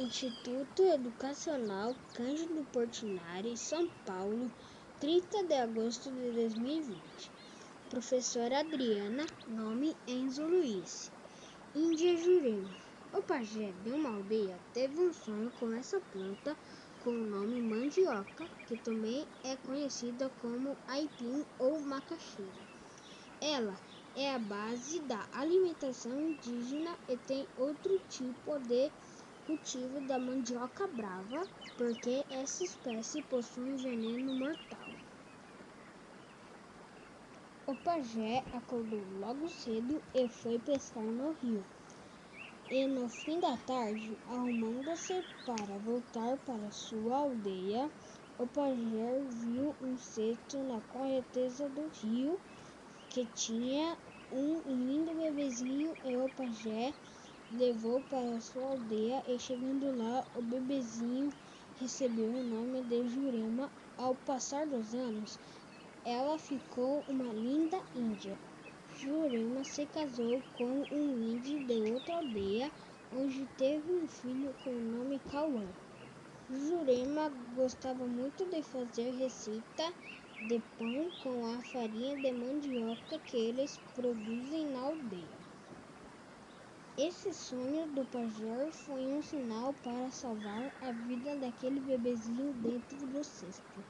Instituto Educacional Cândido Portinari, São Paulo, 30 de agosto de 2020. Professora Adriana, nome Enzo Luiz. Índia Jurema. O pajé de uma aldeia teve um sonho com essa planta com o nome mandioca, que também é conhecida como aipim ou macaxeira. Ela é a base da alimentação indígena e tem outro tipo de cultivo da mandioca brava, porque essa espécie possui um veneno mortal. O pajé acordou logo cedo e foi pescar no rio. E no fim da tarde, arrumando-se para voltar para sua aldeia, o pajé viu um cesto na correnteza do rio que tinha um lindo bebezinho e o pajé levou para sua aldeia e chegando lá, o bebezinho recebeu o nome de Jurema. Ao passar dos anos, ela ficou uma linda índia. Jurema se casou com um índio de outra aldeia, onde teve um filho com o nome Cauã. Jurema gostava muito de fazer receita de pão com a farinha de mandioca que eles produzem na aldeia. Esse sonho do pajé foi um sinal para salvar a vida daquele bebezinho dentro do cesto.